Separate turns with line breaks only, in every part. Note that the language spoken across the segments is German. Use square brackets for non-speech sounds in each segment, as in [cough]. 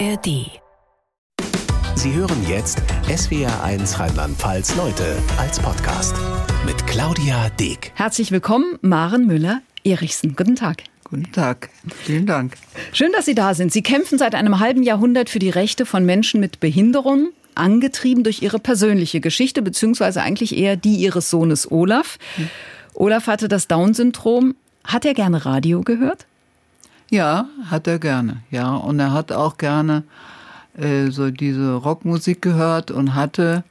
ARD.
Sie hören jetzt SWR1 Rheinland-Pfalz Leute als Podcast mit Claudia Deek.
Herzlich willkommen, Maren Müller-Erichsen. Guten Tag.
Guten Tag, vielen Dank.
Schön, dass Sie da sind. Sie kämpfen seit einem halben Jahrhundert für die Rechte von Menschen mit Behinderung, angetrieben durch Ihre persönliche Geschichte, beziehungsweise eigentlich eher die Ihres Sohnes Olaf. Hm. Olaf hatte das Down-Syndrom. Hat er gerne Radio gehört?
Ja, hat er gerne. Ja, und er hat auch gerne äh, so diese Rockmusik gehört und hatte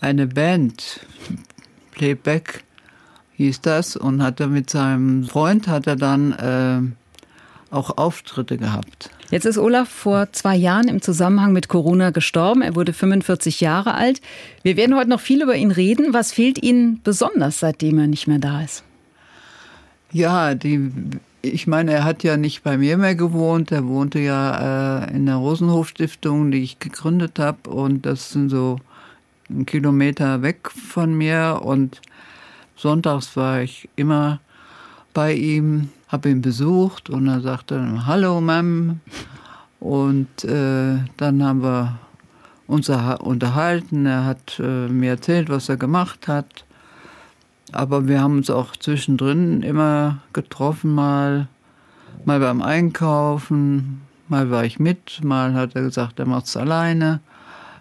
eine Band, Playback hieß das, und hatte mit seinem Freund hat er dann äh, auch Auftritte gehabt.
Jetzt ist Olaf vor zwei Jahren im Zusammenhang mit Corona gestorben. Er wurde 45 Jahre alt. Wir werden heute noch viel über ihn reden. Was fehlt Ihnen besonders, seitdem er nicht mehr da ist?
Ja, die ich meine, er hat ja nicht bei mir mehr gewohnt. Er wohnte ja äh, in der Rosenhof Stiftung, die ich gegründet habe. Und das sind so ein Kilometer weg von mir. Und sonntags war ich immer bei ihm, habe ihn besucht und er sagte, hallo Mom. Und äh, dann haben wir uns unterhalten. Er hat äh, mir erzählt, was er gemacht hat. Aber wir haben uns auch zwischendrin immer getroffen, mal, mal beim Einkaufen, mal war ich mit, mal hat er gesagt, er macht es alleine.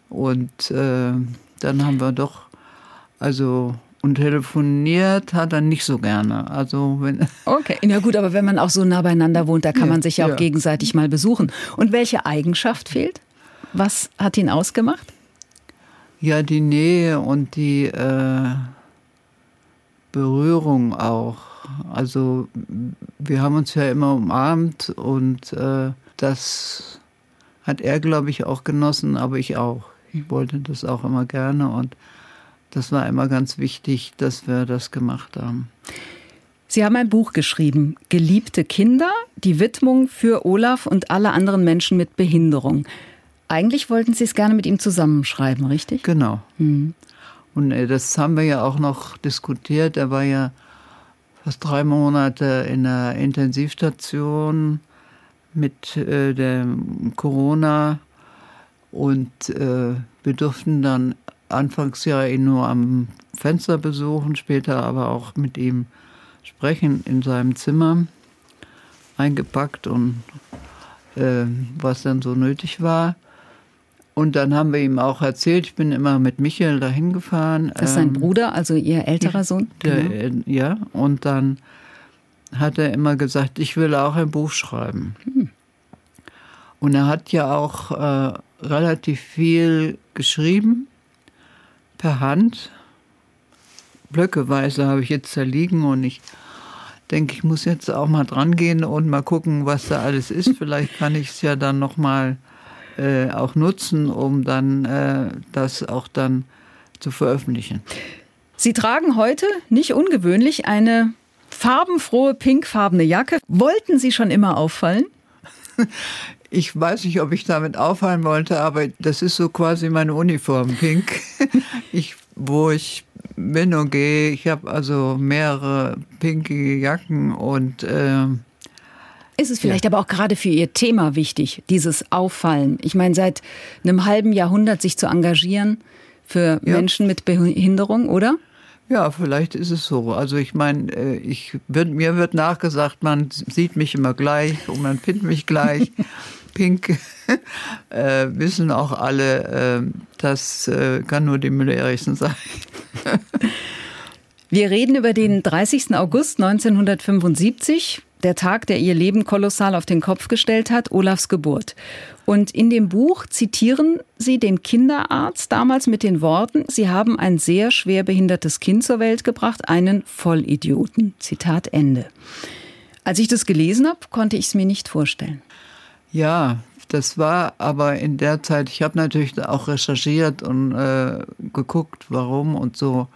Und äh, dann haben wir doch, also und telefoniert hat er nicht so gerne. Also wenn [laughs]
okay, na gut, aber wenn man auch so nah beieinander wohnt, da kann ja, man sich ja auch ja. gegenseitig mal besuchen. Und welche Eigenschaft fehlt? Was hat ihn ausgemacht?
Ja, die Nähe und die äh, Berührung auch. Also wir haben uns ja immer umarmt und äh, das hat er, glaube ich, auch genossen, aber ich auch. Ich wollte das auch immer gerne und das war immer ganz wichtig, dass wir das gemacht haben.
Sie haben ein Buch geschrieben, Geliebte Kinder, die Widmung für Olaf und alle anderen Menschen mit Behinderung. Eigentlich wollten Sie es gerne mit ihm zusammenschreiben, richtig?
Genau. Mhm. Und äh, das haben wir ja auch noch diskutiert. Er war ja fast drei Monate in der Intensivstation mit äh, dem Corona und äh, wir durften dann anfangs ja ihn nur am Fenster besuchen, später aber auch mit ihm sprechen in seinem Zimmer, eingepackt und äh, was dann so nötig war. Und dann haben wir ihm auch erzählt, ich bin immer mit Michael dahin gefahren.
Das ist sein ähm, Bruder, also ihr älterer Sohn?
Der, genau. Äh, ja, und dann hat er immer gesagt, ich will auch ein Buch schreiben. Hm. Und er hat ja auch äh, relativ viel geschrieben, per Hand. Blöckeweise habe ich jetzt da liegen und ich denke, ich muss jetzt auch mal dran gehen und mal gucken, was da alles ist. [laughs] Vielleicht kann ich es ja dann noch mal äh, auch nutzen, um dann äh, das auch dann zu veröffentlichen.
Sie tragen heute, nicht ungewöhnlich, eine farbenfrohe pinkfarbene Jacke. Wollten Sie schon immer auffallen? [laughs]
Ich weiß nicht, ob ich damit auffallen wollte, aber das ist so quasi meine Uniform, pink. [laughs] Ich, wo ich bin und gehe, ich habe also mehrere pinke Jacken und äh,
ist es vielleicht ja. aber auch gerade für Ihr Thema wichtig, dieses Auffallen? Ich meine, seit einem halben Jahrhundert sich zu engagieren für ja. Menschen mit Behinderung, oder?
Ja, vielleicht ist es so. Also ich meine, äh, ich wird, mir wird nachgesagt, man sieht mich immer gleich und man findet mich gleich. [laughs] Pink [laughs] äh, wissen auch alle, äh, das äh, kann nur die Müller-Erichsen sein. [laughs]
Wir reden über den 30. August 1975 der Tag, der ihr Leben kolossal auf den Kopf gestellt hat, Olafs Geburt. Und in dem Buch zitieren Sie den Kinderarzt damals mit den Worten, Sie haben ein sehr schwer behindertes Kind zur Welt gebracht, einen Vollidioten. Zitat Ende. Als ich das gelesen habe, konnte ich es mir nicht vorstellen.
Ja, das war aber in der Zeit, ich habe natürlich auch recherchiert und äh, geguckt, warum und so.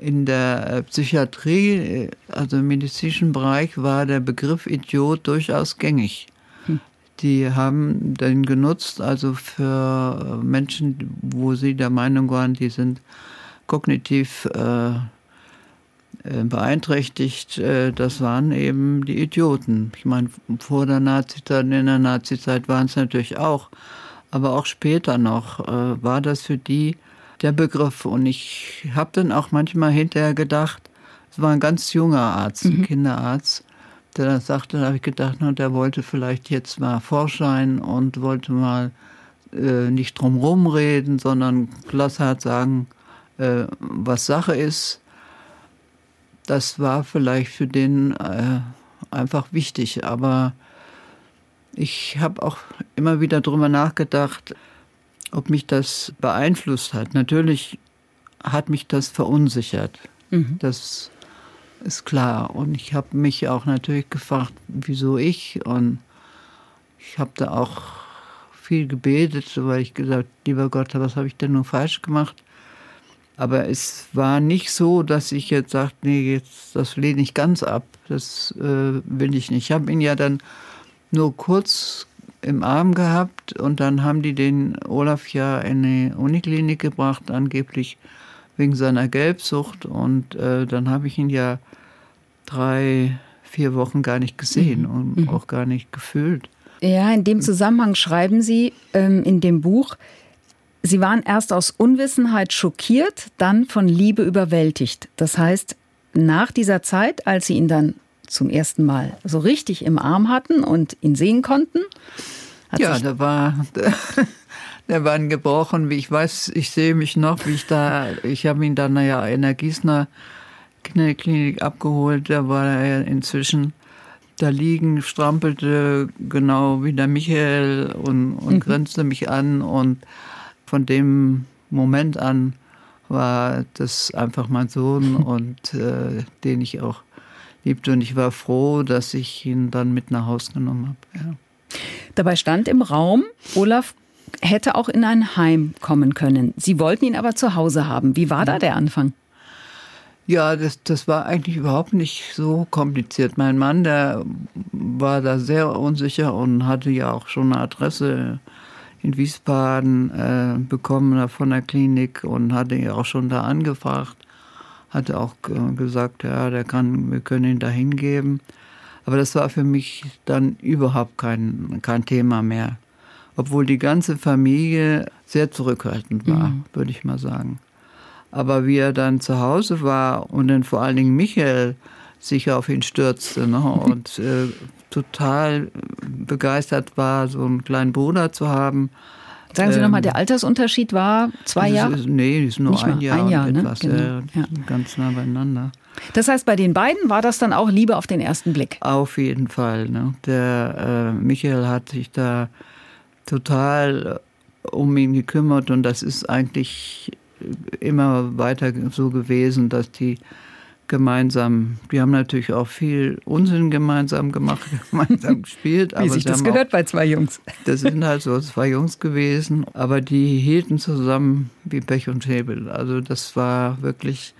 In der äh, Psychiatrie, äh, also im medizinischen Bereich, war der Begriff Idiot durchaus gängig. Hm. Die haben den genutzt, also für äh, Menschen, wo sie der Meinung waren, die sind kognitiv äh, äh, beeinträchtigt, äh, das waren eben die Idioten. Ich meine, vor der Nazizeit, in der Nazizeit waren es natürlich auch, aber auch später noch äh, war das für die der Begriff. Und ich habe dann auch manchmal hinterher gedacht, es war ein ganz junger Arzt, ein mhm. Kinderarzt, der das sagte, da habe ich gedacht, na, der wollte vielleicht jetzt mal Vorschein und wollte mal äh, nicht drumherum reden, sondern glasshart sagen, äh, was Sache ist. Das war vielleicht für den äh, einfach wichtig, aber ich habe auch immer wieder darüber nachgedacht, ob mich das beeinflusst hat. Natürlich hat mich das verunsichert. Mhm. Das ist klar. Und ich habe mich auch natürlich gefragt, wieso ich. Und ich habe da auch viel gebetet, weil ich gesagt, lieber Gott, was habe ich denn nur falsch gemacht? Aber es war nicht so, dass ich jetzt sagte, nee, jetzt das lehne ich ganz ab. Das äh, will ich nicht. Ich habe ihn ja dann nur kurz im Arm gehabt und dann haben die den Olaf ja in die Uniklinik gebracht, angeblich wegen seiner Gelbsucht. Und äh, dann habe ich ihn ja drei, vier Wochen gar nicht gesehen mhm. und mhm. auch gar nicht gefühlt.
Ja, in dem Zusammenhang schreiben Sie ähm, in dem Buch, Sie waren erst aus Unwissenheit schockiert, dann von Liebe überwältigt. Das heißt, nach dieser Zeit, als Sie ihn dann zum ersten Mal so richtig im Arm hatten und ihn sehen konnten?
ja, da war, [laughs] der war gebrochen. Wie ich weiß, ich sehe mich noch, wie ich da, ich habe ihn dann ja in der Gießener Klinik abgeholt. Da war er inzwischen da liegen, strampelte genau wie der Michael und, und mhm. grenzte mich an. Und von dem Moment an war das einfach mein Sohn [laughs] und äh, den ich auch liebte. Und ich war froh, dass ich ihn dann mit nach Hause genommen habe. Ja.
Dabei stand im Raum, Olaf hätte auch in ein Heim kommen können. Sie wollten ihn aber zu Hause haben. Wie war da der Anfang?
Ja, das, das war eigentlich überhaupt nicht so kompliziert. Mein Mann, der war da sehr unsicher und hatte ja auch schon eine Adresse in Wiesbaden äh, bekommen von der Klinik und hatte ja auch schon da angefragt hatte auch gesagt, ja, der kann, wir können ihn da hingeben. Aber das war für mich dann überhaupt kein, kein Thema mehr. Obwohl die ganze Familie sehr zurückhaltend war, mhm. würde ich mal sagen. Aber wie er dann zu Hause war und dann vor allen Dingen Michael sich auf ihn stürzte ne, [laughs] und äh, total begeistert war, so einen kleinen Bruder zu haben,
Sagen Sie ähm, nochmal, der Altersunterschied war zwei Jahre?
Nee, ist nur ein Jahr, ein Jahr ne? etwas, genau. ja, ganz nah beieinander.
Das heißt, bei den beiden war das dann auch Liebe auf den ersten Blick?
Auf jeden Fall. Ne? Der äh, Michael hat sich da total äh, um ihn gekümmert und das ist eigentlich immer weiter so gewesen, dass die gemeinsam. Die haben natürlich auch viel Unsinn gemeinsam gemacht, [laughs] gemeinsam gespielt.
Wie sich das gehört auch, bei zwei Jungs.
Das sind halt so zwei Jungs gewesen, aber die hielten zusammen wie Pech und Schäbel. Also das war wirklich,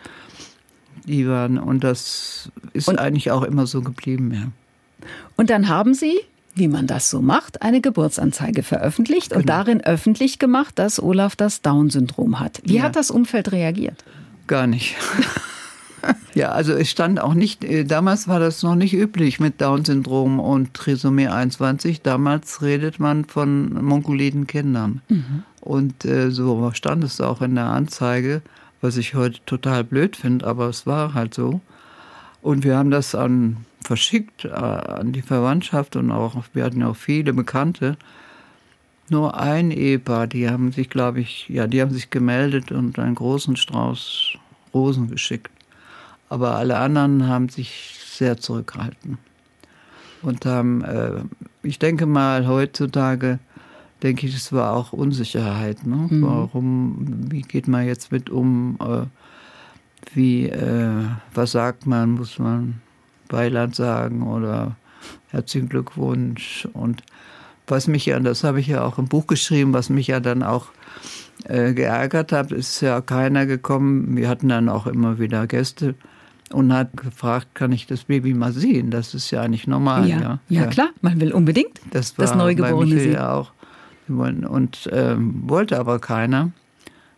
die waren, und das ist und, eigentlich auch immer so geblieben, ja.
Und dann haben Sie wie man das so macht, eine Geburtsanzeige veröffentlicht genau. und darin öffentlich gemacht, dass Olaf das Down-Syndrom hat. Wie ja. hat das Umfeld reagiert?
Gar nicht. [laughs] [laughs] Ja, also es stand auch nicht, äh, damals war das noch nicht üblich mit Down-Syndrom und Trisomie 21. Damals redet man von monkuliden Kindern. Mhm. Und äh, so stand es auch in der Anzeige, was ich heute total blöd finde, aber es war halt so. Und wir haben das an, verschickt äh, an die Verwandtschaft und auch, wir hatten auch viele Bekannte. Nur ein Ehepaar, die haben sich, glaube ich, ja, die haben sich gemeldet und einen großen Strauß Rosen geschickt. Aber alle anderen haben sich sehr zurückgehalten. Und haben, äh, ich denke mal, heutzutage, denke ich, es war auch Unsicherheit. Ne? Mhm. Warum, wie geht man jetzt mit um? Äh, wie, äh, was sagt man? Muss man Beiland sagen oder herzlichen Glückwunsch? Und was mich ja, das habe ich ja auch im Buch geschrieben, was mich ja dann auch äh, geärgert hat, ist ja keiner gekommen. Wir hatten dann auch immer wieder Gäste und hat gefragt, kann ich das Baby mal sehen? Das ist ja eigentlich normal.
Ja, ja, ja klar, man will unbedingt
das, war das Neugeborene sehen. Ja auch. Und ähm, wollte aber keiner.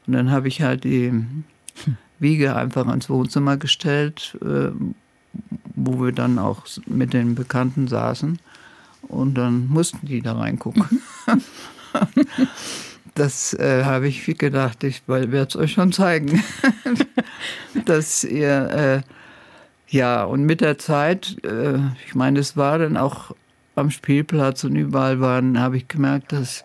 Und dann habe ich halt die Wiege einfach ins Wohnzimmer gestellt, äh, wo wir dann auch mit den Bekannten saßen. Und dann mussten die da reingucken. [laughs] das äh, habe ich gedacht, ich werde es euch schon zeigen, [laughs] dass ihr, äh, ja, und mit der Zeit, äh, ich meine, es war dann auch am Spielplatz und überall waren, habe ich gemerkt, dass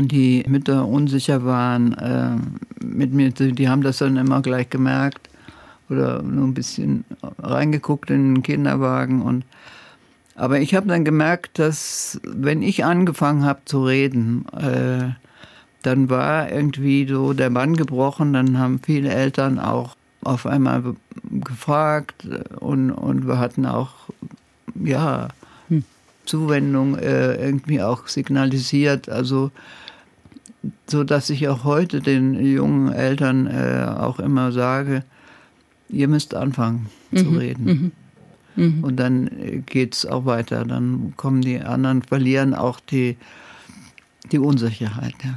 die Mütter unsicher waren äh, mit mir. Die haben das dann immer gleich gemerkt oder nur ein bisschen reingeguckt in den Kinderwagen und aber ich habe dann gemerkt, dass wenn ich angefangen habe zu reden, äh, dann war irgendwie so der Mann gebrochen. Dann haben viele Eltern auch auf einmal gefragt und, und wir hatten auch ja hm. Zuwendung äh, irgendwie auch signalisiert. Also so dass ich auch heute den jungen Eltern äh, auch immer sage, ihr müsst anfangen mhm. zu reden. Mhm. Mhm. Und dann äh, geht es auch weiter. Dann kommen die anderen, verlieren auch die, die Unsicherheit. Ja.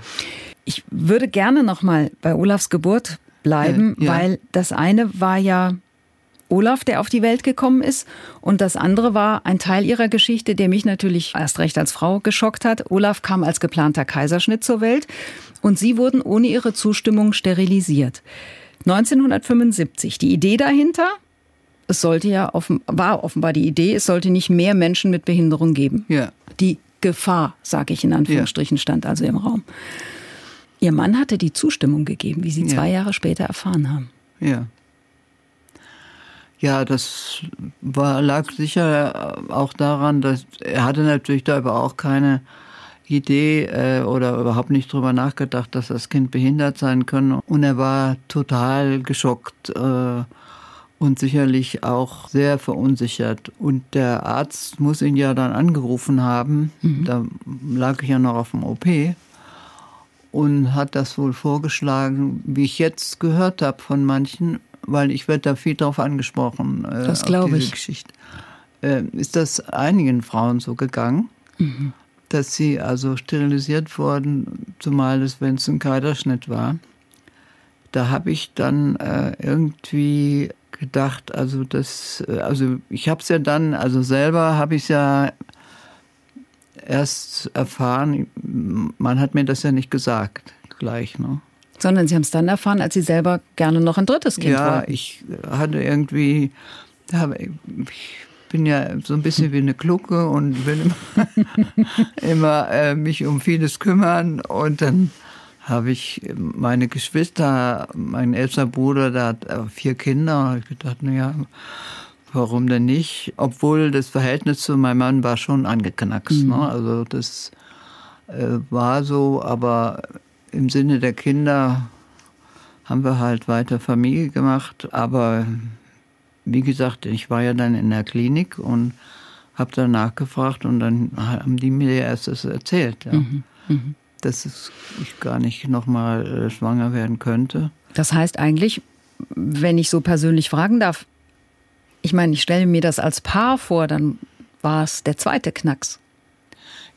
Ich würde gerne noch mal bei Olafs Geburt bleiben, ja, weil das eine war ja Olaf, der auf die Welt gekommen ist. Und das andere war ein Teil ihrer Geschichte, der mich natürlich erst recht als Frau geschockt hat. Olaf kam als geplanter Kaiserschnitt zur Welt und sie wurden ohne ihre Zustimmung sterilisiert. 1975. Die Idee dahinter, es sollte ja offen, war offenbar die Idee, es sollte nicht mehr Menschen mit Behinderung geben.
Ja.
Die Gefahr, sage ich in Anführungsstrichen, ja. stand also im Raum. Ihr Mann hatte die Zustimmung gegeben, wie Sie ja. zwei Jahre später erfahren haben.
Ja. Ja, das war, lag sicher auch daran, dass er hatte natürlich da aber auch keine Idee äh, oder überhaupt nicht drüber nachgedacht, dass das Kind behindert sein könnte. Und er war total geschockt äh, und sicherlich auch sehr verunsichert. Und der Arzt muss ihn ja dann angerufen haben. Mhm. Da lag ich ja noch auf dem OP und hat das wohl vorgeschlagen, wie ich jetzt gehört habe von manchen, weil ich werde da viel drauf angesprochen.
Äh, das glaube ich.
Geschichte. Äh, ist das einigen Frauen so gegangen, mhm. dass sie also sterilisiert wurden, zumal es, wenn es ein Kaiserschnitt war. Da habe ich dann äh, irgendwie gedacht, also das, äh, also ich habe es ja dann, also selber habe ich es ja erst erfahren, man hat mir das ja nicht gesagt gleich, ne?
Sondern Sie haben es dann erfahren, als Sie selber gerne noch ein drittes Kind
ja,
wollten.
Ja, ich hatte irgendwie, ich bin ja so ein bisschen wie eine Glucke und will immer, [laughs] immer äh, mich um vieles kümmern und dann habe ich meine Geschwister, mein älterer Bruder, der hat äh, vier Kinder. Und ich gedacht, naja, warum denn nicht? Obwohl das Verhältnis zu meinem Mann war schon angeknackst. Mhm. Ne? Also das äh, war so, aber im Sinne der Kinder haben wir halt weiter Familie gemacht. Aber wie gesagt, ich war ja dann in der Klinik und habe dann nachgefragt und dann haben die mir erst das erzählt. Ja. Mhm. Mhm dass ich gar nicht nochmal äh, schwanger werden könnte.
Das heißt eigentlich, wenn ich so persönlich fragen darf, ich meine, ich stelle mir das als Paar vor, dann war es der zweite Knacks.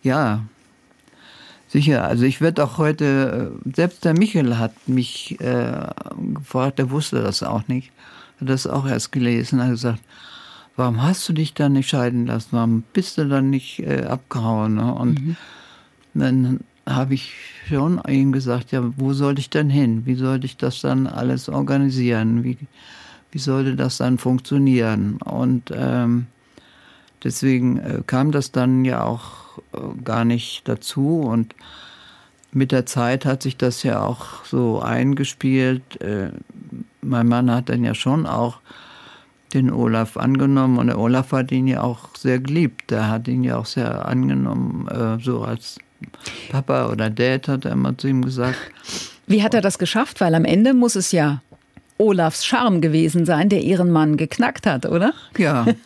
Ja, sicher. Also ich werde auch heute, äh, selbst der Michel hat mich äh, gefragt, der wusste das auch nicht, hat das auch erst gelesen, hat gesagt, warum hast du dich dann nicht scheiden lassen, warum bist du dann nicht äh, abgehauen? Ne? Und mhm. dann habe ich schon ihm gesagt, ja, wo soll ich denn hin? Wie sollte ich das dann alles organisieren? Wie, wie sollte das dann funktionieren? Und ähm, deswegen äh, kam das dann ja auch äh, gar nicht dazu. Und mit der Zeit hat sich das ja auch so eingespielt. Äh, mein Mann hat dann ja schon auch den Olaf angenommen und der Olaf hat ihn ja auch sehr geliebt. Der hat ihn ja auch sehr angenommen, äh, so als Papa oder Dad, hat er immer zu ihm gesagt.
Wie hat er das geschafft? Weil am Ende muss es ja Olafs Charme gewesen sein, der ihren Mann geknackt hat, oder?
Ja. [laughs]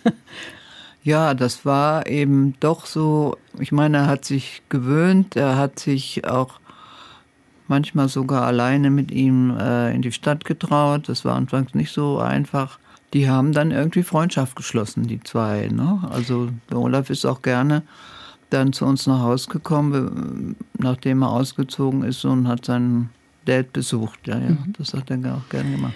Ja, das war eben doch so, ich meine, er hat sich gewöhnt, er hat sich auch manchmal sogar alleine mit ihm äh, in die Stadt getraut. Das war anfangs nicht so einfach. Die haben dann irgendwie Freundschaft geschlossen, die zwei. Ne? Also der Olaf ist auch gerne dann zu uns nach Hause gekommen, nachdem er ausgezogen ist und hat seinen Dad besucht. Ja, ja, mhm. das hat er auch gerne gemacht.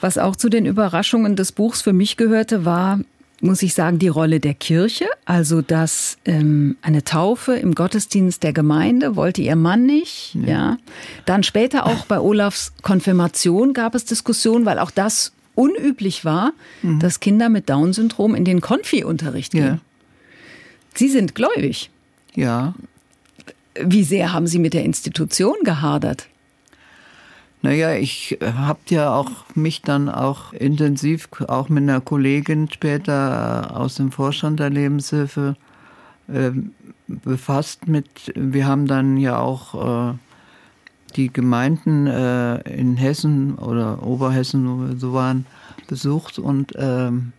Was auch zu den Überraschungen des Buchs für mich gehörte, war, muss ich sagen, die Rolle der Kirche. Also, dass ähm, eine Taufe im Gottesdienst der Gemeinde wollte ihr Mann nicht. Ja. ja. Dann später auch bei Olafs Konfirmation gab es Diskussionen, weil auch das unüblich war, mhm. dass Kinder mit Down-Syndrom in den Konfi-Unterricht gehen. Ja. Sie sind gläubig.
Ja.
Wie sehr haben Sie mit der Institution gehadert?
Naja, ich habe ja auch mich dann auch intensiv, auch mit einer Kollegin später aus dem Vorstand der Lebenshilfe äh, befasst mit, wir haben dann ja auch äh, die Gemeinden äh, in Hessen oder Oberhessen, wo wir so waren, besucht und ähm,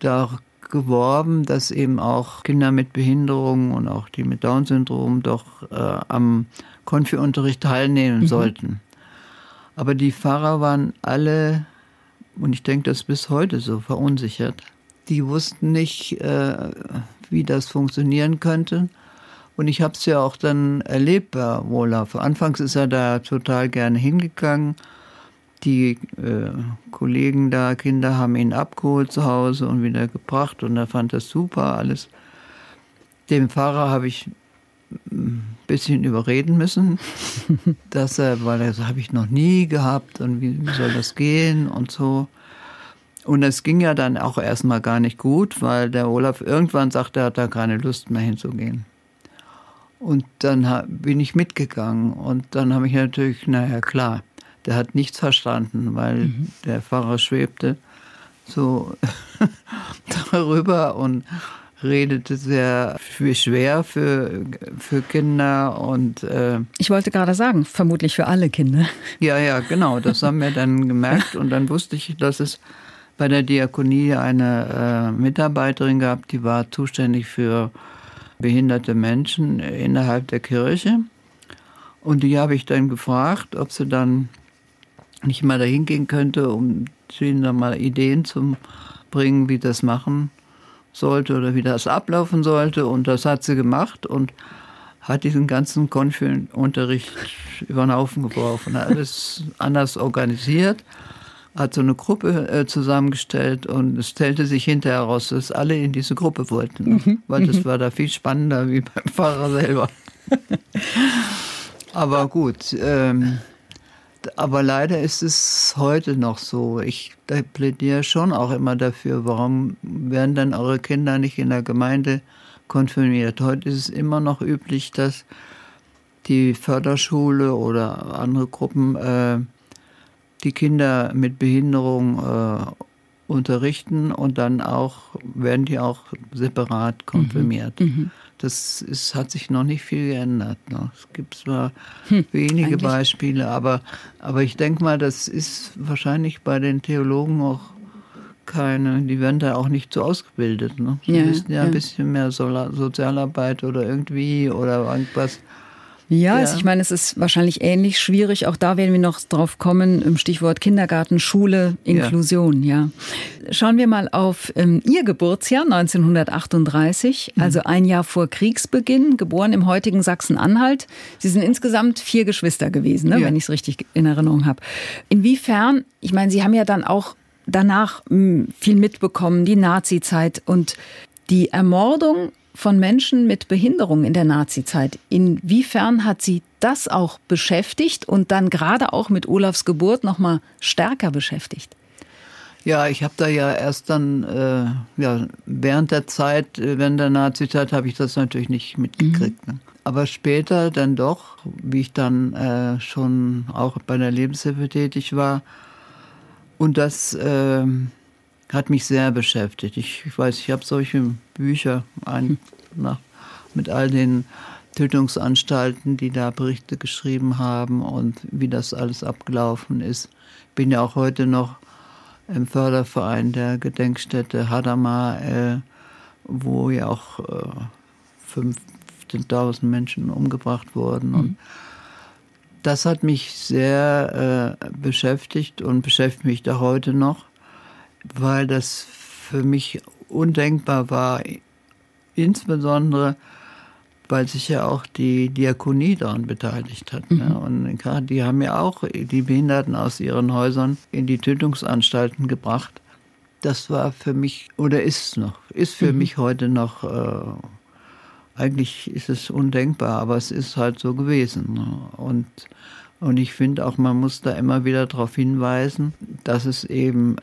da geworben, dass eben auch Kinder mit Behinderungen und auch die mit Down-Syndrom doch äh, am Konfi-Unterricht teilnehmen mhm. sollten. Aber die Pfarrer waren alle, und ich denke das bis heute so, verunsichert. Die wussten nicht, äh, wie das funktionieren könnte. Und ich habe es ja auch dann erlebt bei Olaf. Anfangs ist er da total gerne hingegangen. Die äh, Kollegen da, Kinder haben ihn abgeholt zu Hause und wieder gebracht und er fand das super alles. Dem Pfarrer habe ich ein bisschen überreden müssen, [laughs] dass er, weil das habe ich noch nie gehabt und wie, wie soll das gehen und so. Und es ging ja dann auch erstmal gar nicht gut, weil der Olaf irgendwann sagte, er hat da keine Lust mehr hinzugehen. Und dann bin ich mitgegangen und dann habe ich natürlich, naja klar, der hat nichts verstanden, weil mhm. der Pfarrer schwebte so [laughs] darüber und redete sehr schwer für, für Kinder und
äh, ich wollte gerade sagen, vermutlich für alle Kinder.
Ja, ja, genau, das haben wir dann gemerkt und dann wusste ich, dass es bei der Diakonie eine äh, Mitarbeiterin gab, die war zuständig für behinderte Menschen innerhalb der Kirche. Und die habe ich dann gefragt, ob sie dann nicht mal dahin gehen könnte, um ihnen dann mal Ideen zu bringen, wie das machen sollte oder wie das ablaufen sollte. Und das hat sie gemacht und hat diesen ganzen Konfi-Unterricht über den Haufen geworfen, alles anders organisiert hat so eine Gruppe äh, zusammengestellt und es stellte sich hinterher heraus, dass alle in diese Gruppe wollten, mhm. weil das mhm. war da viel spannender wie beim Fahrer selber. [laughs] aber gut, ähm, aber leider ist es heute noch so. Ich plädiere schon auch immer dafür, warum werden dann eure Kinder nicht in der Gemeinde konfirmiert? Heute ist es immer noch üblich, dass die Förderschule oder andere Gruppen äh, die Kinder mit Behinderung äh, unterrichten und dann auch werden die auch separat konfirmiert. Mhm. mhm. Das ist, hat sich noch nicht viel geändert. Ne? Es gibt zwar hm, wenige eigentlich. Beispiele, aber, aber ich denke mal, das ist wahrscheinlich bei den Theologen auch keine, die werden da auch nicht so ausgebildet. Ne? Die ja, müssen ja, ja, ein bisschen mehr Sozialarbeit oder irgendwie oder irgendwas
ja, ja. Also ich meine, es ist wahrscheinlich ähnlich schwierig. Auch da werden wir noch drauf kommen im Stichwort Kindergarten, Schule, Inklusion. Ja. ja. Schauen wir mal auf ähm, Ihr Geburtsjahr 1938, mhm. also ein Jahr vor Kriegsbeginn, geboren im heutigen Sachsen-Anhalt. Sie sind insgesamt vier Geschwister gewesen, ne, ja. wenn ich es richtig in Erinnerung habe. Inwiefern? Ich meine, Sie haben ja dann auch danach mh, hm, viel mitbekommen, die Nazi-Zeit und die Ermordung von Menschen mit Behinderung in der Nazizeit. Inwiefern hat Sie das auch beschäftigt und dann gerade auch mit Olafs Geburt noch mal stärker beschäftigt?
Ja, ich habe da ja erst dann, äh, ja, während der Zeit, äh, während der Nazizeit, habe ich das natürlich nicht mitgekriegt. Mhm. Ne? Aber später dann doch, wie ich dann äh, schon auch bei der Lebenshilfe tätig war. Und das äh, hat mich sehr beschäftigt. Ich, ich weiß, ich habe solche Bücher ein, nach, mit all den Tötungsanstalten, die da Berichte geschrieben haben und wie das alles abgelaufen ist. Ich bin ja auch heute noch im Förderverein der Gedenkstätte Hadamar, äh, wo ja auch äh, 15.000 Menschen umgebracht wurden. Mhm. Und das hat mich sehr äh, beschäftigt und beschäftigt mich da heute noch weil das für mich undenkbar war, insbesondere weil sich ja auch die Diakonie daran beteiligt hat. Ne? Mhm. Ne? Und gerade die haben ja auch die Behinderten aus ihren Häusern in die Tötungsanstalten gebracht. Das war für mich, oder ist noch, ist für mhm. mich heute noch, äh, eigentlich ist es undenkbar, aber es ist halt so gewesen. Ne? Und, und ich finde auch, man muss da immer wieder darauf hinweisen, dass es eben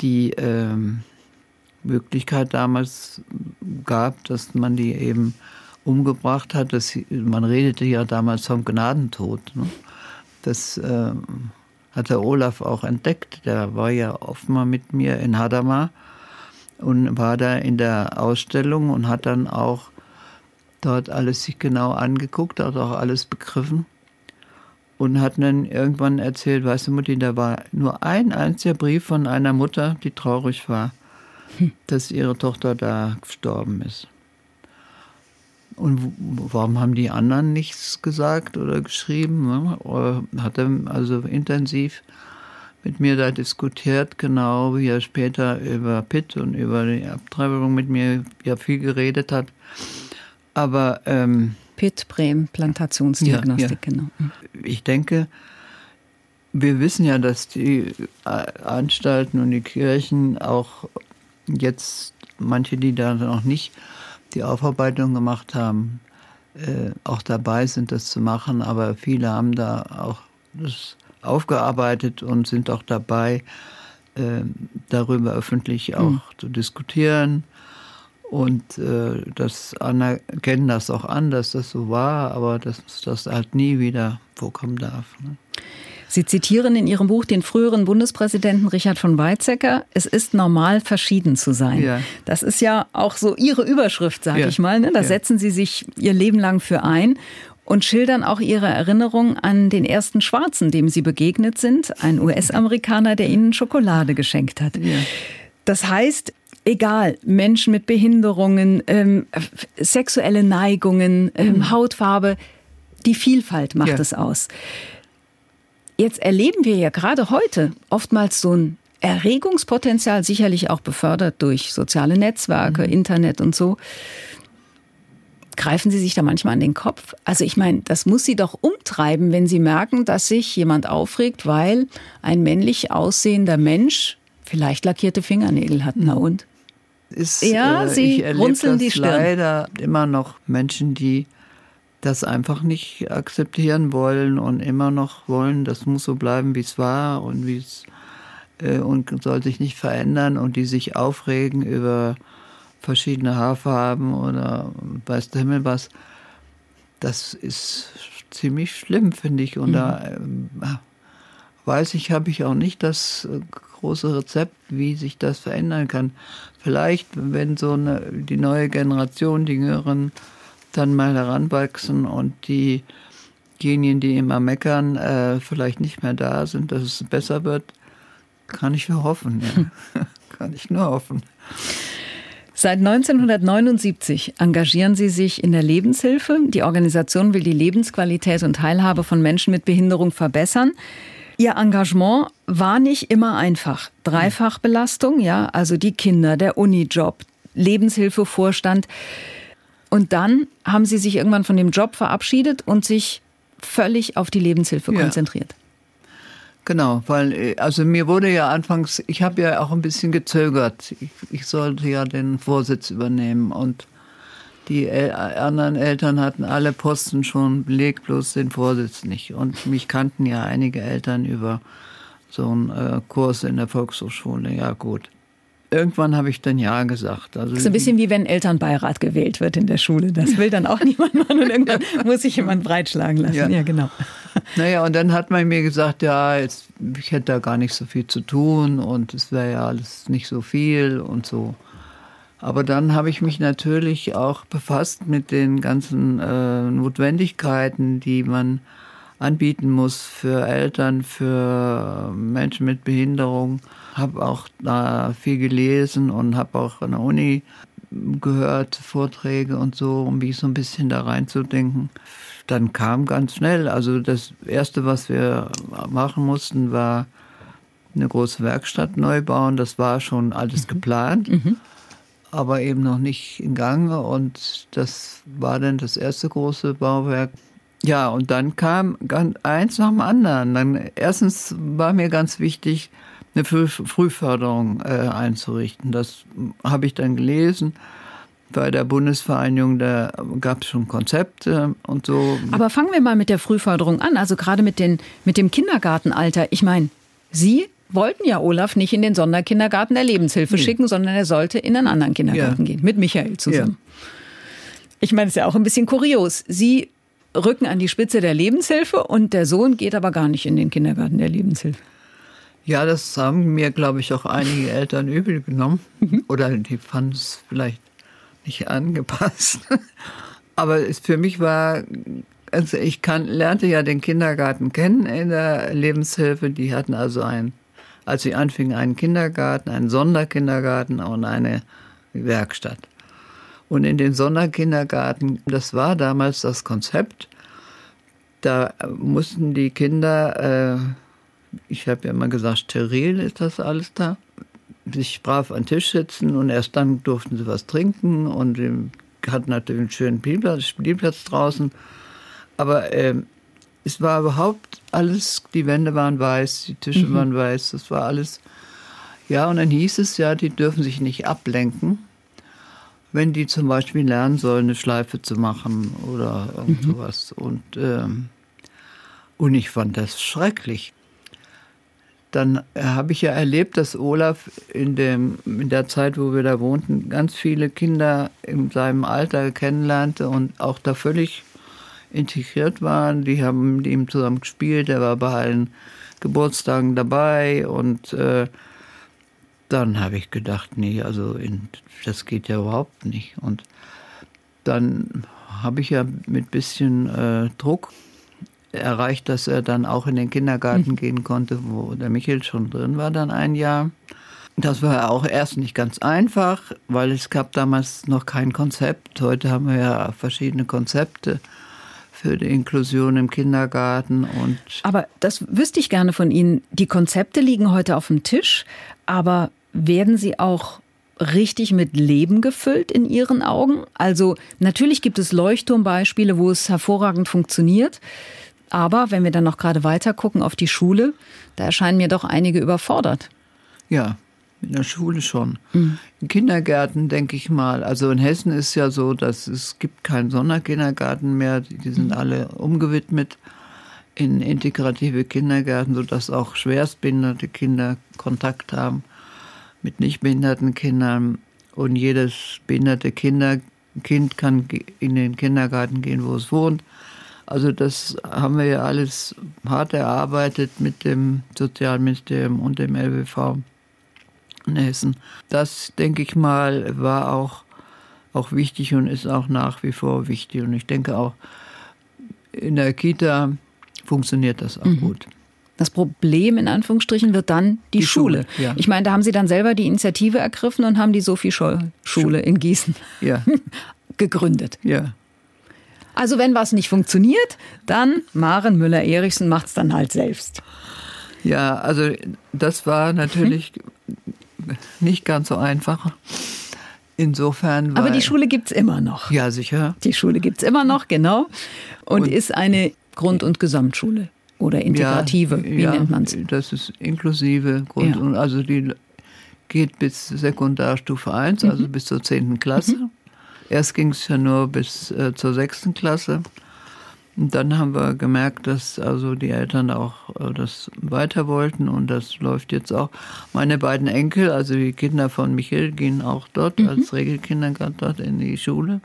die ähm, Möglichkeit damals gab, dass man die eben umgebracht hat. Das, man redete ja damals vom Gnadentod. Ne? Das äh, hat der Olaf auch entdeckt. Der war ja oft mal mit mir in Hadamar und war da in der Ausstellung und hat dann auch dort alles sich genau angeguckt, hat auch alles begriffen und hat dann irgendwann erzählt, weißt du Mutti, da war nur ein einziger Brief von einer Mutter, die traurig war, hm. dass ihre Tochter da gestorben ist. Und warum haben die anderen nichts gesagt oder geschrieben? Ne? Hat er also intensiv mit mir da diskutiert, genau wie er später über Pitt und über die Abtreibung mit mir ja viel geredet hat. Aber ähm,
Pitt, Bremen, Plantationsdiagnostik, ja, ja. genau. Mhm.
Ich denke, wir wissen ja, dass die Anstalten und die Kirchen auch jetzt, manche, die da noch nicht die Aufarbeitung gemacht haben, äh, auch dabei sind, das zu machen. Aber viele haben da auch das aufgearbeitet und sind auch dabei, äh, darüber öffentlich auch mhm. zu diskutieren und äh, das anerkennen das auch an, dass das so war, aber dass das halt nie wieder vorkommen darf. Ne?
Sie zitieren in Ihrem Buch den früheren Bundespräsidenten Richard von Weizsäcker. Es ist normal, verschieden zu sein. Ja. Das ist ja auch so Ihre Überschrift, sage ja. ich mal. Ne? Da ja. setzen Sie sich Ihr Leben lang für ein und schildern auch Ihre Erinnerung an den ersten Schwarzen, dem Sie begegnet sind. Ein US-Amerikaner, der Ihnen Schokolade geschenkt hat. Das heißt, egal, Menschen mit Behinderungen, ähm, sexuelle Neigungen, ähm, mhm. Hautfarbe, die Vielfalt macht ja. es aus. Jetzt erleben wir ja gerade heute oftmals so ein Erregungspotenzial, sicherlich auch befördert durch soziale Netzwerke, mhm. Internet und so. Greifen Sie sich da manchmal an den Kopf? Also ich meine, das muss Sie doch umtreiben, wenn Sie merken, dass sich jemand aufregt, weil ein männlich aussehender Mensch vielleicht lackierte Fingernägel hat. Na mhm. und?
Ist, ja, äh, Sie runzeln die Stirn. leider immer noch Menschen, die das einfach nicht akzeptieren wollen und immer noch wollen, das muss so bleiben, wie es war und wie es äh, und soll sich nicht verändern und die sich aufregen über verschiedene Haarfarben oder weiß der Himmel was. Das ist ziemlich schlimm, finde ich. Und mhm. da äh, weiß ich, habe ich auch nicht das äh, große Rezept, wie sich das verändern kann. Vielleicht, wenn so eine, die neue Generation, die Jüngeren, dann mal heranwachsen und die diejenigen, die immer meckern, äh, vielleicht nicht mehr da sind, dass es besser wird, kann ich nur hoffen. Ja. [laughs] kann ich nur hoffen.
Seit 1979 engagieren Sie sich in der Lebenshilfe. Die Organisation will die Lebensqualität und Teilhabe von Menschen mit Behinderung verbessern. Ihr Engagement war nicht immer einfach. Dreifachbelastung, ja, also die Kinder, der Unijob, Lebenshilfevorstand. Und dann haben Sie sich irgendwann von dem Job verabschiedet und sich völlig auf die Lebenshilfe ja. konzentriert.
Genau, weil äh, also mir wurde ja anfangs, ich habe ja auch ein bisschen gezögert. Ich, ich sollte ja den Vorsitz übernehmen und die El anderen Eltern hatten alle Posten schon belegt, bloß den Vorsitz nicht. Und mich kannten ja einige Eltern über so einen äh, Kurs in der Volkshochschule. Ja, gut. Irgendwann habe ich dann Ja gesagt.
Also so ein bisschen wie wenn Elternbeirat gewählt wird in der Schule. Das will dann auch [laughs] niemand machen und irgendwann [laughs] muss sich jemand breitschlagen lassen. Ja, ja genau.
Naja, und dann hat man mir gesagt, ja, jetzt, ich hätte da gar nicht so viel zu tun und es wäre ja alles nicht so viel und so. Aber dann habe ich mich natürlich auch befasst mit den ganzen äh, Notwendigkeiten, die man anbieten muss für Eltern, für Menschen mit Behinderung. Habe auch da viel gelesen und habe auch an der Uni gehört, Vorträge und so, um mich so ein bisschen da reinzudenken. Dann kam ganz schnell, also das Erste, was wir machen mussten, war eine große Werkstatt neu bauen. Das war schon alles mhm. geplant. Mhm. Aber eben noch nicht in Gange. Und das war dann das erste große Bauwerk. Ja, und dann kam eins nach dem anderen. Dann erstens war mir ganz wichtig, eine Frühförderung äh, einzurichten. Das habe ich dann gelesen bei der Bundesvereinigung, da gab es schon Konzepte und so.
Aber fangen wir mal mit der Frühförderung an, also gerade mit, den, mit dem Kindergartenalter. Ich meine, Sie wollten ja Olaf nicht in den Sonderkindergarten der Lebenshilfe nee. schicken, sondern er sollte in einen anderen Kindergarten ja. gehen, mit Michael zusammen. Ja. Ich meine, es ist ja auch ein bisschen kurios. Sie rücken an die Spitze der Lebenshilfe und der Sohn geht aber gar nicht in den Kindergarten der Lebenshilfe.
Ja, das haben mir, glaube ich, auch einige Eltern übel genommen. Mhm. Oder die fanden es vielleicht nicht angepasst. [laughs] Aber es für mich war, also ich kann, lernte ja den Kindergarten kennen in der Lebenshilfe. Die hatten also ein, als sie anfingen, einen Kindergarten, einen Sonderkindergarten und eine Werkstatt. Und in den Sonderkindergarten, das war damals das Konzept, da mussten die Kinder, äh, ich habe ja immer gesagt, steril ist das alles da, sich brav an den Tisch sitzen und erst dann durften sie was trinken und hatten natürlich einen schönen Spielplatz, Spielplatz draußen. Aber äh, es war überhaupt alles, die Wände waren weiß, die Tische mhm. waren weiß, das war alles. Ja, und dann hieß es ja, die dürfen sich nicht ablenken, wenn die zum Beispiel lernen sollen, eine Schleife zu machen oder irgend mhm. sowas. Und, ähm, und ich fand das schrecklich dann habe ich ja erlebt, dass Olaf in, dem, in der Zeit, wo wir da wohnten, ganz viele Kinder in seinem Alter kennenlernte und auch da völlig integriert waren. Die haben mit ihm zusammen gespielt, er war bei allen Geburtstagen dabei und äh, dann habe ich gedacht, nee, also in, das geht ja überhaupt nicht. Und dann habe ich ja mit bisschen äh, Druck erreicht, dass er dann auch in den Kindergarten mhm. gehen konnte, wo der Michael schon drin war, dann ein Jahr. Das war auch erst nicht ganz einfach, weil es gab damals noch kein Konzept. Heute haben wir ja verschiedene Konzepte für die Inklusion im Kindergarten und
Aber das wüsste ich gerne von Ihnen. Die Konzepte liegen heute auf dem Tisch, aber werden sie auch richtig mit Leben gefüllt in Ihren Augen? Also natürlich gibt es Leuchtturmbeispiele, wo es hervorragend funktioniert. Aber wenn wir dann noch gerade weiter gucken auf die Schule, da erscheinen mir doch einige überfordert.
Ja, in der Schule schon. Mhm. In Kindergärten denke ich mal. Also in Hessen ist ja so, dass es gibt keinen Sonderkindergarten mehr. Die sind mhm. alle umgewidmet in integrative Kindergärten, sodass auch schwerstbehinderte Kinder Kontakt haben mit nicht behinderten Kindern. Und jedes behinderte Kinder, Kind kann in den Kindergarten gehen, wo es wohnt. Also das haben wir ja alles hart erarbeitet mit dem Sozialministerium und dem LWV in Hessen. Das, denke ich mal, war auch, auch wichtig und ist auch nach wie vor wichtig. Und ich denke auch, in der Kita funktioniert das auch mhm. gut.
Das Problem in Anführungsstrichen wird dann die, die Schule. Schule ja. Ich meine, da haben Sie dann selber die Initiative ergriffen und haben die Sophie Scholl Schule in Gießen ja. [laughs] gegründet.
Ja.
Also wenn was nicht funktioniert, dann Maren Müller-Erichsen macht es dann halt selbst.
Ja, also das war natürlich nicht ganz so einfach. Insofern.
Aber die Schule gibt es immer noch.
Ja, sicher.
Die Schule gibt es immer noch, genau. Und, und ist eine Grund- und Gesamtschule oder integrative,
ja,
wie
ja,
nennt man es?
Das ist inklusive Grund- ja. und also die geht bis Sekundarstufe 1, mhm. also bis zur 10. Klasse. Mhm. Erst ging es ja nur bis äh, zur sechsten Klasse. Und dann haben wir gemerkt, dass also die Eltern auch äh, das weiter wollten und das läuft jetzt auch. Meine beiden Enkel, also die Kinder von Michael, gehen auch dort mhm. als Regelkindergarten dort in die Schule.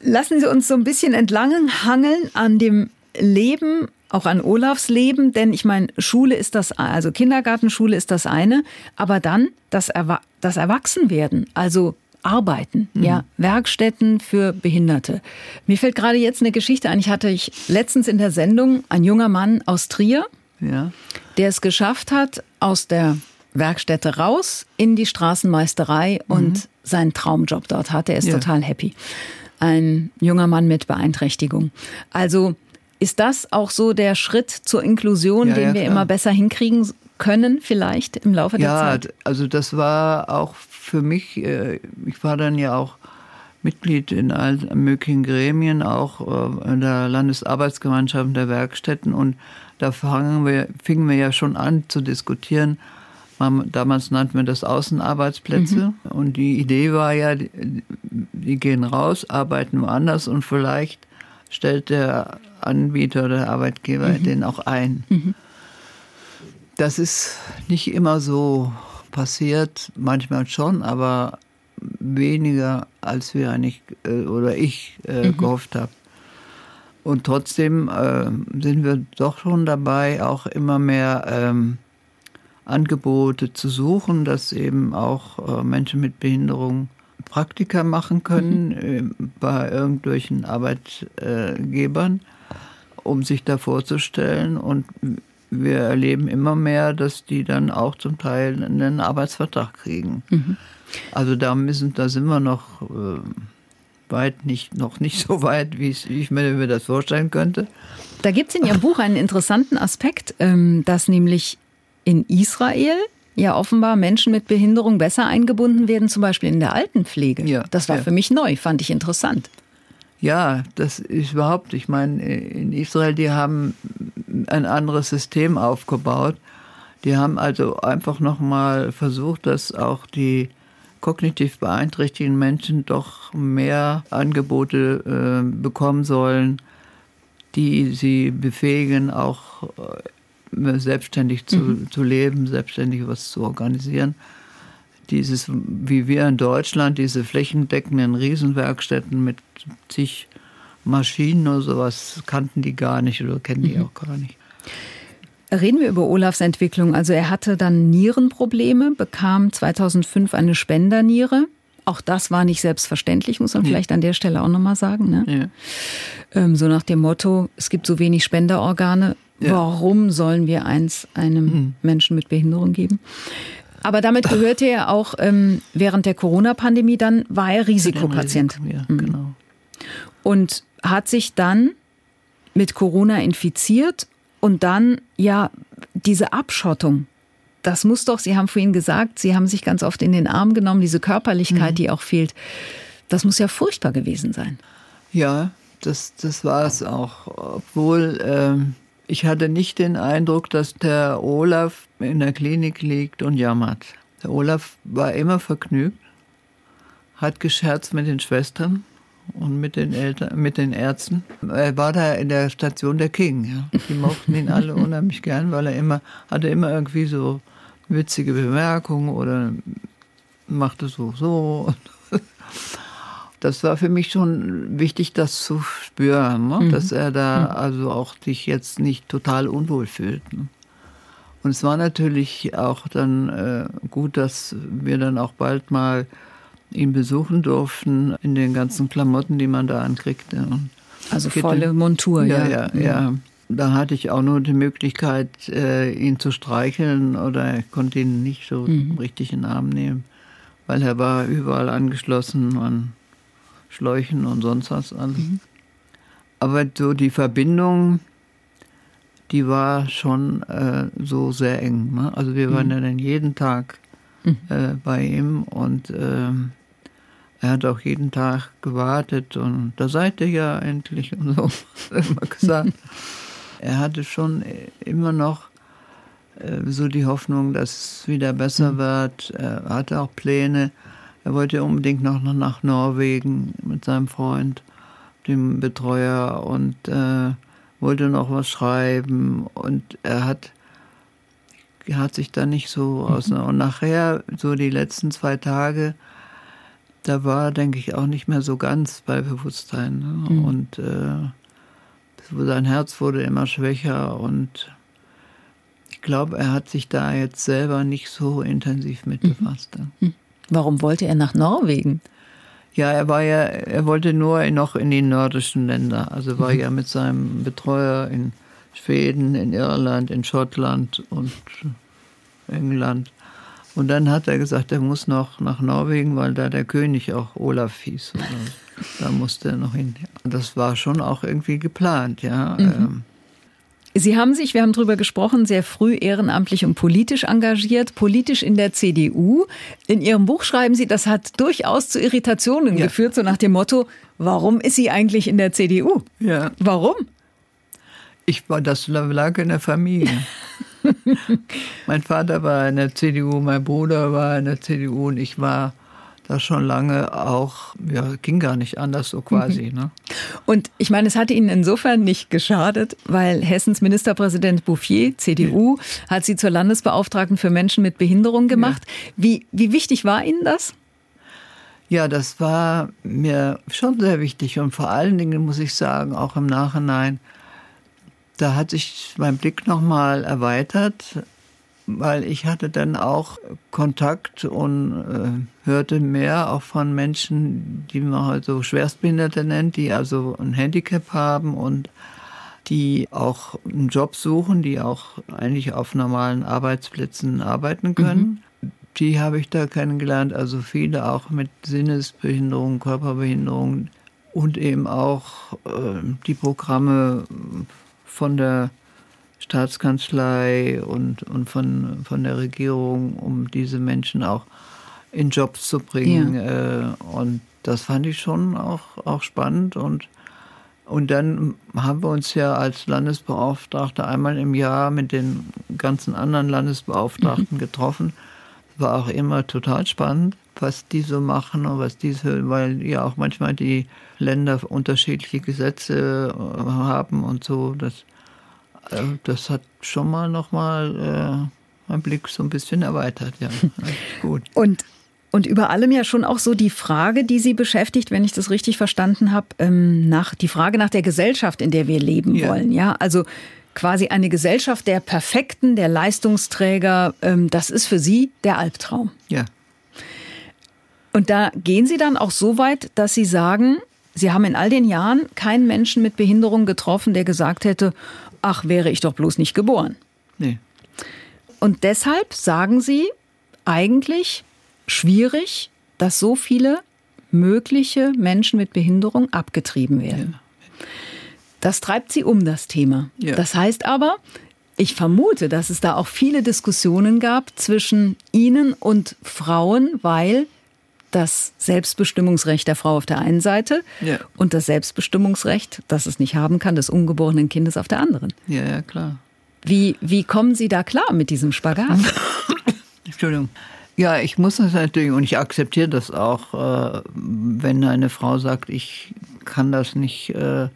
Lassen Sie uns so ein bisschen entlang hangeln an dem Leben, auch an Olafs Leben, denn ich meine, Schule ist das, also Kindergartenschule ist das eine, aber dann das, Erwa das Erwachsenwerden, also arbeiten, mhm. ja, Werkstätten für Behinderte. Mir fällt gerade jetzt eine Geschichte ein. Ich hatte ich letztens in der Sendung ein junger Mann aus Trier, ja. der es geschafft hat, aus der Werkstätte raus in die Straßenmeisterei mhm. und seinen Traumjob dort hat. Er ist ja. total happy. Ein junger Mann mit Beeinträchtigung. Also ist das auch so der Schritt zur Inklusion, ja, den wir klar. immer besser hinkriegen können, vielleicht im Laufe der Zeit?
Ja, also das war auch für mich, äh, ich war dann ja auch Mitglied in allen möglichen Gremien, auch äh, in der Landesarbeitsgemeinschaft der Werkstätten. Und da fangen wir, fingen wir ja schon an zu diskutieren. Damals nannten wir das Außenarbeitsplätze. Mhm. Und die Idee war ja, die, die gehen raus, arbeiten woanders und vielleicht stellt der Anbieter oder der Arbeitgeber mhm. den auch ein. Mhm. Das ist nicht immer so passiert, manchmal schon, aber weniger, als wir eigentlich äh, oder ich äh, mhm. gehofft habe. Und trotzdem äh, sind wir doch schon dabei, auch immer mehr ähm, Angebote zu suchen, dass eben auch äh, Menschen mit Behinderung Praktika machen können mhm. Äh, bei irgendwelchen Arbeitgebern, um sich da vorzustellen. Und wir erleben immer mehr, dass die dann auch zum Teil einen Arbeitsvertrag kriegen. Mhm. Also da müssen, da sind wir noch äh, weit nicht, noch nicht so weit, wie ich mir das vorstellen könnte.
Da gibt es in Ihrem Buch einen interessanten Aspekt, ähm, dass nämlich in Israel ja offenbar Menschen mit Behinderung besser eingebunden werden, zum Beispiel in der Altenpflege. Ja, das war ja. für mich neu, fand ich interessant.
Ja, das ist überhaupt, ich meine, in Israel, die haben ein anderes System aufgebaut. Die haben also einfach nochmal versucht, dass auch die kognitiv beeinträchtigten Menschen doch mehr Angebote äh, bekommen sollen, die sie befähigen, auch äh, selbstständig zu, mhm. zu leben, selbstständig was zu organisieren. Dieses, wie wir in Deutschland, diese flächendeckenden Riesenwerkstätten mit zig Maschinen oder sowas, kannten die gar nicht oder kennen die mhm. auch gar nicht.
Reden wir über Olafs Entwicklung. Also er hatte dann Nierenprobleme, bekam 2005 eine Spenderniere. Auch das war nicht selbstverständlich, muss man nee. vielleicht an der Stelle auch nochmal sagen. Ne? Ja. Ähm, so nach dem Motto, es gibt so wenig Spenderorgane, ja. warum sollen wir eins einem mhm. Menschen mit Behinderung geben? Aber damit gehörte er auch ähm, während der Corona-Pandemie, dann war er Risikopatient.
Risiko, ja, mhm. genau.
Und hat sich dann mit Corona infiziert und dann, ja, diese Abschottung. Das muss doch, Sie haben vorhin gesagt, Sie haben sich ganz oft in den Arm genommen, diese Körperlichkeit, mhm. die auch fehlt. Das muss ja furchtbar gewesen sein.
Ja, das, das war es auch. Obwohl ähm, ich hatte nicht den Eindruck, dass der Olaf in der Klinik liegt und jammert. Der Olaf war immer vergnügt, hat gescherzt mit den Schwestern und mit den Eltern, mit den Ärzten. Er war da in der Station der King. Ja. Die mochten ihn alle unheimlich gern, weil er immer hatte immer irgendwie so witzige Bemerkungen oder machte so so. Das war für mich schon wichtig, das zu spüren, ne? mhm. dass er da mhm. also auch sich jetzt nicht total unwohl fühlt. Ne? Und es war natürlich auch dann äh, gut, dass wir dann auch bald mal ihn besuchen durften in den ganzen Klamotten, die man da ankriegte.
Also volle Montur,
ja. Ja, ja, ja. Da hatte ich auch nur die Möglichkeit, äh, ihn zu streicheln oder ich konnte ihn nicht so mhm. richtig in den Arm nehmen, weil er war überall angeschlossen an Schläuchen und sonst was alles. Mhm. Aber so die Verbindung, die war schon äh, so sehr eng. Ne? Also wir waren mhm. ja dann jeden Tag mhm. äh, bei ihm und ähm, er hat auch jeden Tag gewartet und da seid ihr ja endlich und so [laughs] immer gesagt. [laughs] er hatte schon immer noch äh, so die Hoffnung, dass es wieder besser mhm. wird. Er hatte auch Pläne. Er wollte unbedingt noch nach Norwegen mit seinem Freund, dem Betreuer, und äh, wollte noch was schreiben. Und er hat, er hat sich da nicht so aus. Mhm. Und nachher, so die letzten zwei Tage, da war, denke ich, auch nicht mehr so ganz bei Bewusstsein. Ne? Mhm. Und äh, sein Herz wurde immer schwächer und ich glaube, er hat sich da jetzt selber nicht so intensiv mit mhm.
Warum wollte er nach Norwegen?
Ja, er war ja, er wollte nur noch in die nordischen Länder. Also war mhm. ja mit seinem Betreuer in Schweden, in Irland, in Schottland und England. Und dann hat er gesagt, er muss noch nach Norwegen, weil da der König auch Olaf hieß. Da musste er noch hin. Das war schon auch irgendwie geplant, ja. Mhm. Ähm,
Sie haben sich, wir haben darüber gesprochen, sehr früh ehrenamtlich und politisch engagiert, politisch in der CDU. In Ihrem Buch schreiben Sie, das hat durchaus zu Irritationen ja. geführt, so nach dem Motto, warum ist sie eigentlich in der CDU?
Ja.
Warum?
Ich war, das lag in der Familie. [laughs] mein Vater war in der CDU, mein Bruder war in der CDU und ich war da schon lange auch, ja, ging gar nicht anders so quasi. Mhm. Ne?
Und ich meine, es hat Ihnen insofern nicht geschadet, weil Hessens Ministerpräsident Bouffier, CDU, ja. hat Sie zur Landesbeauftragten für Menschen mit Behinderung gemacht. Ja. Wie, wie wichtig war Ihnen das?
Ja, das war mir schon sehr wichtig und vor allen Dingen muss ich sagen, auch im Nachhinein, da hat sich mein Blick nochmal erweitert weil ich hatte dann auch Kontakt und äh, hörte mehr auch von Menschen, die man halt so Schwerstbehinderte nennt, die also ein Handicap haben und die auch einen Job suchen, die auch eigentlich auf normalen Arbeitsplätzen arbeiten können. Mhm. Die habe ich da kennengelernt, also viele auch mit Sinnesbehinderung, Körperbehinderung und eben auch äh, die Programme von der Staatskanzlei und, und von, von der Regierung, um diese Menschen auch in Jobs zu bringen. Ja. Äh, und das fand ich schon auch, auch spannend. Und, und dann haben wir uns ja als Landesbeauftragte einmal im Jahr mit den ganzen anderen Landesbeauftragten mhm. [laughs] getroffen. War auch immer total spannend, was die so machen und was diese, weil ja auch manchmal die Länder unterschiedliche Gesetze äh, haben und so. Das das hat schon mal nochmal äh, meinen Blick so ein bisschen erweitert, ja. [laughs]
Gut. Und und über allem ja schon auch so die Frage, die Sie beschäftigt, wenn ich das richtig verstanden habe, ähm, nach die Frage nach der Gesellschaft, in der wir leben ja. wollen. Ja, also quasi eine Gesellschaft der Perfekten, der Leistungsträger. Ähm, das ist für Sie der Albtraum.
Ja.
Und da gehen Sie dann auch so weit, dass Sie sagen, Sie haben in all den Jahren keinen Menschen mit Behinderung getroffen, der gesagt hätte, ach, wäre ich doch bloß nicht geboren.
Nee.
Und deshalb sagen Sie eigentlich schwierig, dass so viele mögliche Menschen mit Behinderung abgetrieben werden. Ja. Das treibt Sie um, das Thema. Ja. Das heißt aber, ich vermute, dass es da auch viele Diskussionen gab zwischen Ihnen und Frauen, weil das Selbstbestimmungsrecht der Frau auf der einen Seite ja. und das Selbstbestimmungsrecht, das es nicht haben kann, des ungeborenen Kindes auf der anderen.
Ja, ja, klar.
Wie, wie kommen Sie da klar mit diesem Spagat? [laughs]
Entschuldigung. Ja, ich muss das natürlich und ich akzeptiere das auch, äh, wenn eine Frau sagt, ich kann das nicht, äh,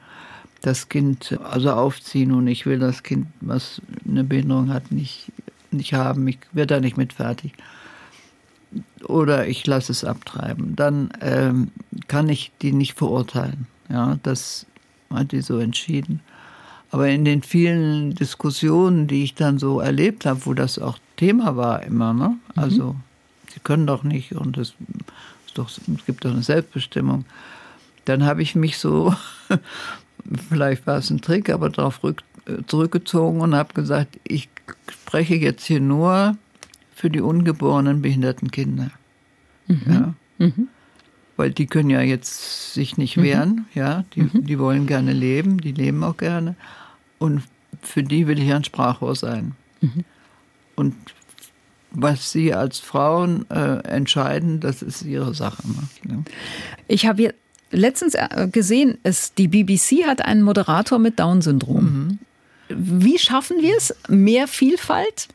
das Kind also aufziehen und ich will das Kind, was eine Behinderung hat, nicht, nicht haben. Ich werde da nicht mit fertig oder ich lasse es abtreiben, dann ähm, kann ich die nicht verurteilen. Ja, das hat die so entschieden. Aber in den vielen Diskussionen, die ich dann so erlebt habe, wo das auch Thema war immer, ne? Mhm. also mhm. sie können doch nicht und es, doch, es gibt doch eine Selbstbestimmung, dann habe ich mich so, [laughs] vielleicht war es ein Trick, aber darauf äh, zurückgezogen und habe gesagt, ich spreche jetzt hier nur für die ungeborenen behinderten Kinder. Mhm. Ja. Mhm. Weil die können ja jetzt sich nicht mhm. wehren, ja, die, mhm. die wollen gerne leben, die leben auch gerne. Und für die will ich ein Sprachrohr sein. Mhm. Und was sie als Frauen äh, entscheiden, das ist ihre Sache.
Ne? Ich habe hier letztens äh, gesehen, es, die BBC hat einen Moderator mit Down-Syndrom. Mhm. Wie schaffen wir es? Mehr Vielfalt?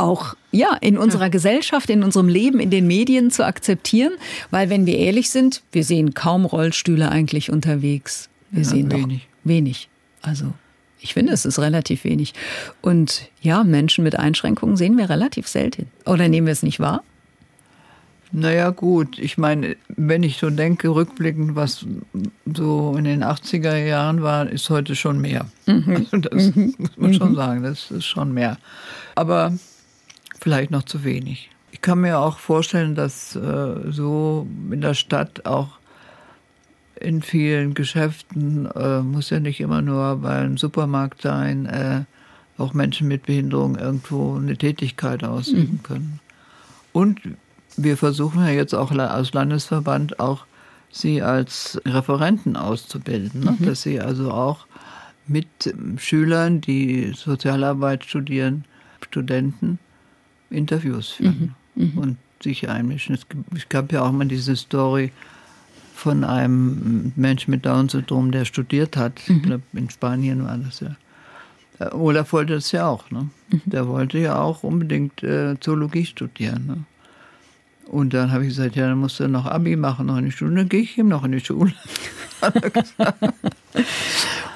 Auch ja in unserer. Gesellschaft, in unserem Leben, in den Medien zu akzeptieren, weil wenn wir ehrlich sind, wir sehen kaum Rollstühle eigentlich unterwegs. Wir ja, sehen wenig. doch wenig. Also ich finde, es ist relativ wenig. Und ja, Menschen mit Einschränkungen sehen wir relativ selten. Oder nehmen wir es nicht wahr?
Naja, gut. Ich meine, wenn ich so denke, rückblickend, was so in den 80er Jahren war, ist heute schon mehr. Mhm. Also [laughs] das mhm. muss man schon mhm. sagen, das ist schon mehr. Aber vielleicht noch zu wenig. Ich kann mir auch vorstellen, dass äh, so in der Stadt auch in vielen Geschäften, äh, muss ja nicht immer nur bei einem Supermarkt sein, äh, auch Menschen mit Behinderung irgendwo eine Tätigkeit ausüben mhm. können. Und wir versuchen ja jetzt auch als Landesverband auch sie als Referenten auszubilden, ne? mhm. dass sie also auch mit Schülern, die Sozialarbeit studieren, Studenten, Interviews führen mhm, mhm. und sich einmischen. Es gab ja auch mal diese Story von einem Menschen mit Down-Syndrom, der studiert hat. Mhm. Ich glaube, in Spanien war das ja. Äh, Olaf wollte das ja auch. Ne? Mhm. Der wollte ja auch unbedingt äh, Zoologie studieren. Ne? Und dann habe ich gesagt, ja, dann musst du noch Abi machen, noch in die Schule. Dann gehe ich ihm noch in die Schule. [laughs]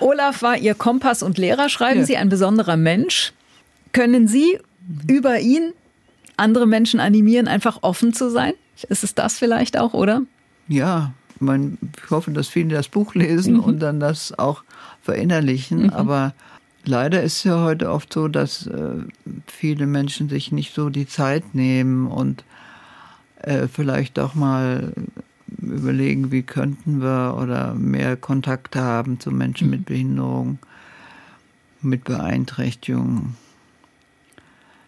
Olaf war Ihr Kompass und Lehrer, schreiben ja. Sie, ein besonderer Mensch. Können Sie über ihn andere Menschen animieren, einfach offen zu sein? Ist es das vielleicht auch, oder?
Ja, ich, ich hoffe, dass viele das Buch lesen mhm. und dann das auch verinnerlichen. Mhm. Aber leider ist es ja heute oft so, dass äh, viele Menschen sich nicht so die Zeit nehmen und äh, vielleicht auch mal überlegen, wie könnten wir oder mehr Kontakt haben zu Menschen mit mhm. Behinderung, mit Beeinträchtigung.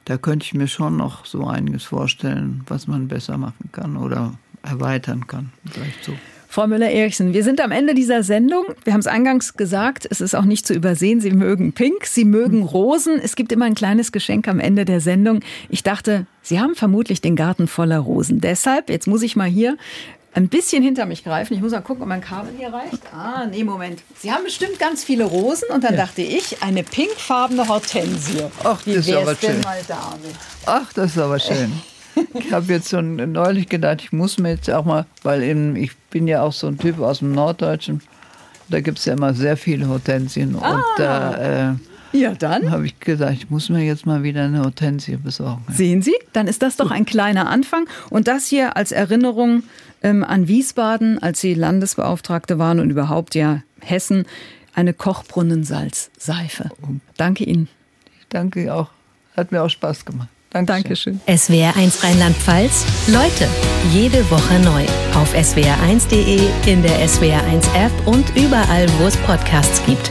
Da könnte ich mir schon noch so einiges vorstellen, was man besser machen kann oder erweitern kann. Vielleicht so.
Frau Müller-Erichsen, wir sind am Ende dieser Sendung. Wir haben es eingangs gesagt, es ist auch nicht zu übersehen. Sie mögen Pink, Sie mögen hm. Rosen. Es gibt immer ein kleines Geschenk am Ende der Sendung. Ich dachte, Sie haben vermutlich den Garten voller Rosen. Deshalb, jetzt muss ich mal hier ein bisschen hinter mich greifen. Ich muss mal gucken, ob mein Kabel hier reicht. Ah, nee, Moment. Sie haben bestimmt ganz viele Rosen und dann ja. dachte ich, eine pinkfarbene Hortensie.
Ach, Wie das ist aber schön. Mal damit? Ach, das ist aber schön. Ich habe jetzt schon neulich gedacht, ich muss mir jetzt auch mal, weil eben, ich bin ja auch so ein Typ aus dem Norddeutschen, da gibt es ja immer sehr viele Hortensien. Ah. Und da äh, ja, dann habe ich gesagt, ich muss mir jetzt mal wieder eine Hortensie besorgen.
Sehen Sie, dann ist das doch ein kleiner Anfang. Und das hier als Erinnerung ähm, an Wiesbaden, als Sie Landesbeauftragte waren und überhaupt ja Hessen, eine Kochbrunnensalzseife. Danke Ihnen.
Ich danke auch. Hat mir auch Spaß gemacht. Dankeschön.
Dankeschön. SWR1 Rheinland-Pfalz. Leute, jede Woche neu. Auf swr1.de, in der SWR1-App und überall, wo es Podcasts gibt.